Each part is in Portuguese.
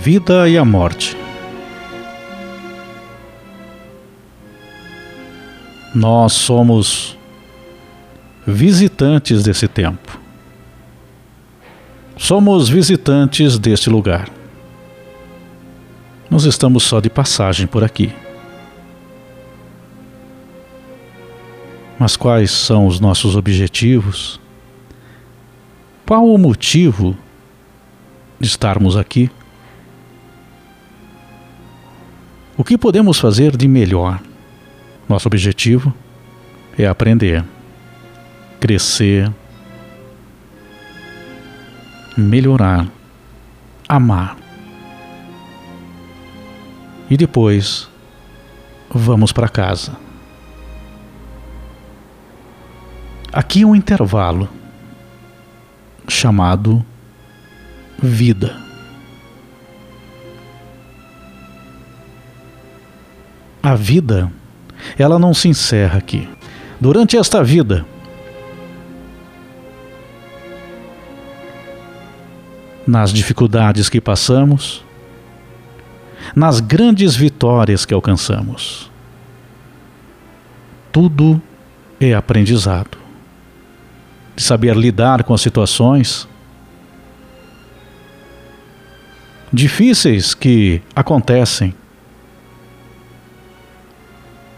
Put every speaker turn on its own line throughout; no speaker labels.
vida e a morte. Nós somos visitantes desse tempo. Somos visitantes deste lugar. Nós estamos só de passagem por aqui. Mas quais são os nossos objetivos? Qual o motivo de estarmos aqui? O que podemos fazer de melhor? Nosso objetivo é aprender, crescer, melhorar, amar. E depois vamos para casa. Aqui é um intervalo chamado vida. A vida, ela não se encerra aqui. Durante esta vida, nas dificuldades que passamos, nas grandes vitórias que alcançamos, tudo é aprendizado. De saber lidar com as situações difíceis que acontecem,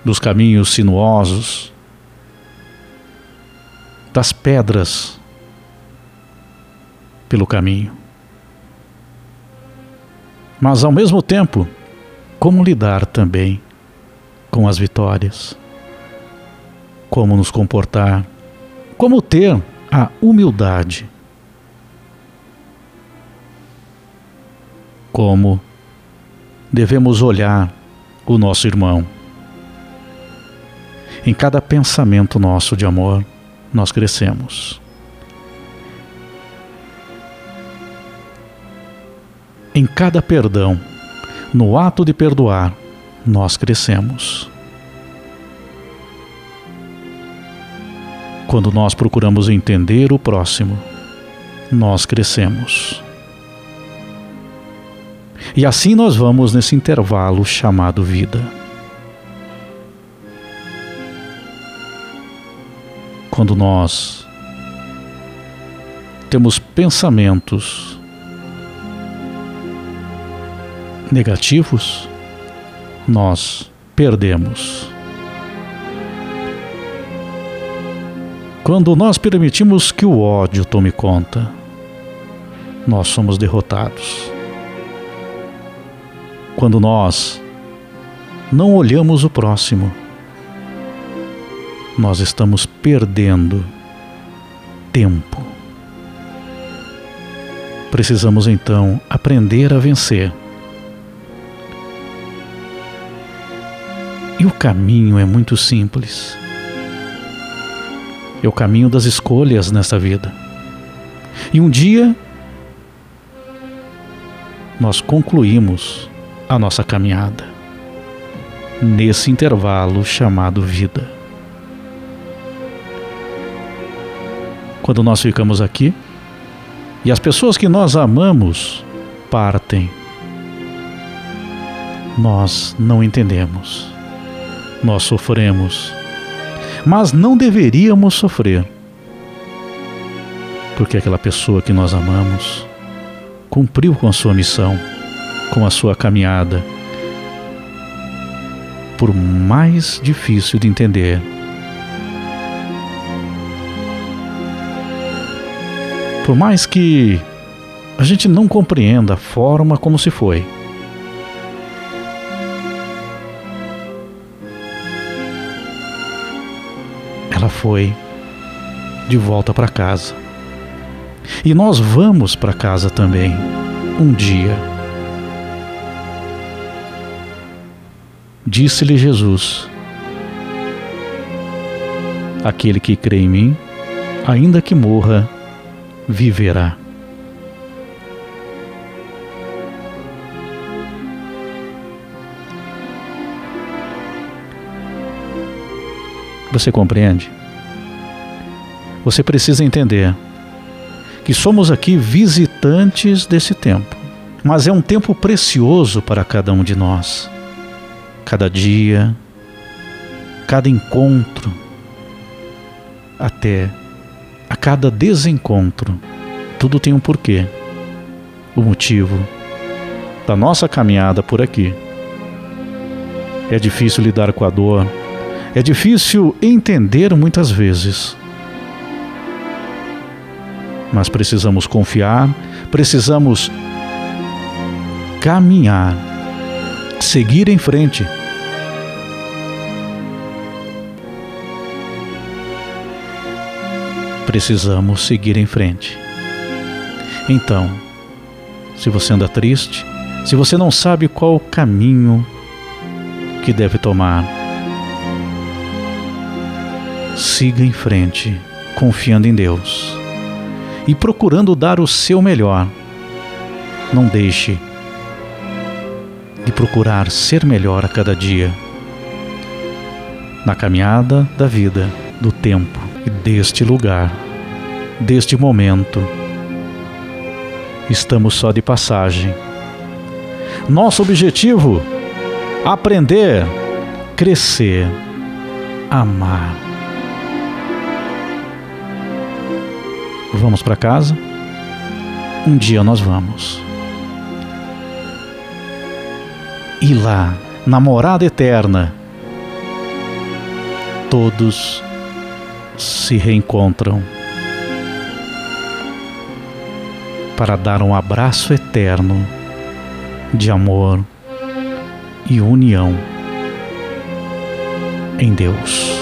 dos caminhos sinuosos, das pedras pelo caminho. Mas ao mesmo tempo, como lidar também com as vitórias? Como nos comportar? Como ter a humildade como devemos olhar o nosso irmão. Em cada pensamento nosso de amor, nós crescemos. Em cada perdão, no ato de perdoar, nós crescemos. Quando nós procuramos entender o próximo, nós crescemos. E assim nós vamos nesse intervalo chamado vida. Quando nós temos pensamentos negativos, nós perdemos. Quando nós permitimos que o ódio tome conta, nós somos derrotados quando nós não olhamos o próximo, nós estamos perdendo tempo. Precisamos então aprender a vencer. E o caminho é muito simples. É o caminho das escolhas nessa vida. E um dia nós concluímos a nossa caminhada, nesse intervalo chamado vida. Quando nós ficamos aqui. E as pessoas que nós amamos partem, nós não entendemos, nós sofremos, mas não deveríamos sofrer, porque aquela pessoa que nós amamos cumpriu com a sua missão com a sua caminhada, por mais difícil de entender. Por mais que a gente não compreenda a forma como se foi. Ela foi de volta para casa. E nós vamos para casa também, um dia. Disse-lhe Jesus: Aquele que crê em mim, ainda que morra, viverá. Você compreende? Você precisa entender que somos aqui visitantes desse tempo. mas é um tempo precioso para cada um de nós. Cada dia, cada encontro, até cada desencontro, tudo tem um porquê, o motivo da nossa caminhada por aqui. É difícil lidar com a dor, é difícil entender muitas vezes. Mas precisamos confiar, precisamos caminhar, seguir em frente. Precisamos seguir em frente. Então, se você anda triste, se você não sabe qual o caminho que deve tomar, siga em frente, confiando em Deus e procurando dar o seu melhor. Não deixe de procurar ser melhor a cada dia. Na caminhada da vida, do tempo deste lugar, deste momento, estamos só de passagem. Nosso objetivo: aprender, crescer, amar. Vamos para casa? Um dia nós vamos. E lá, na morada eterna, todos se reencontram para dar um abraço eterno de amor e união em Deus.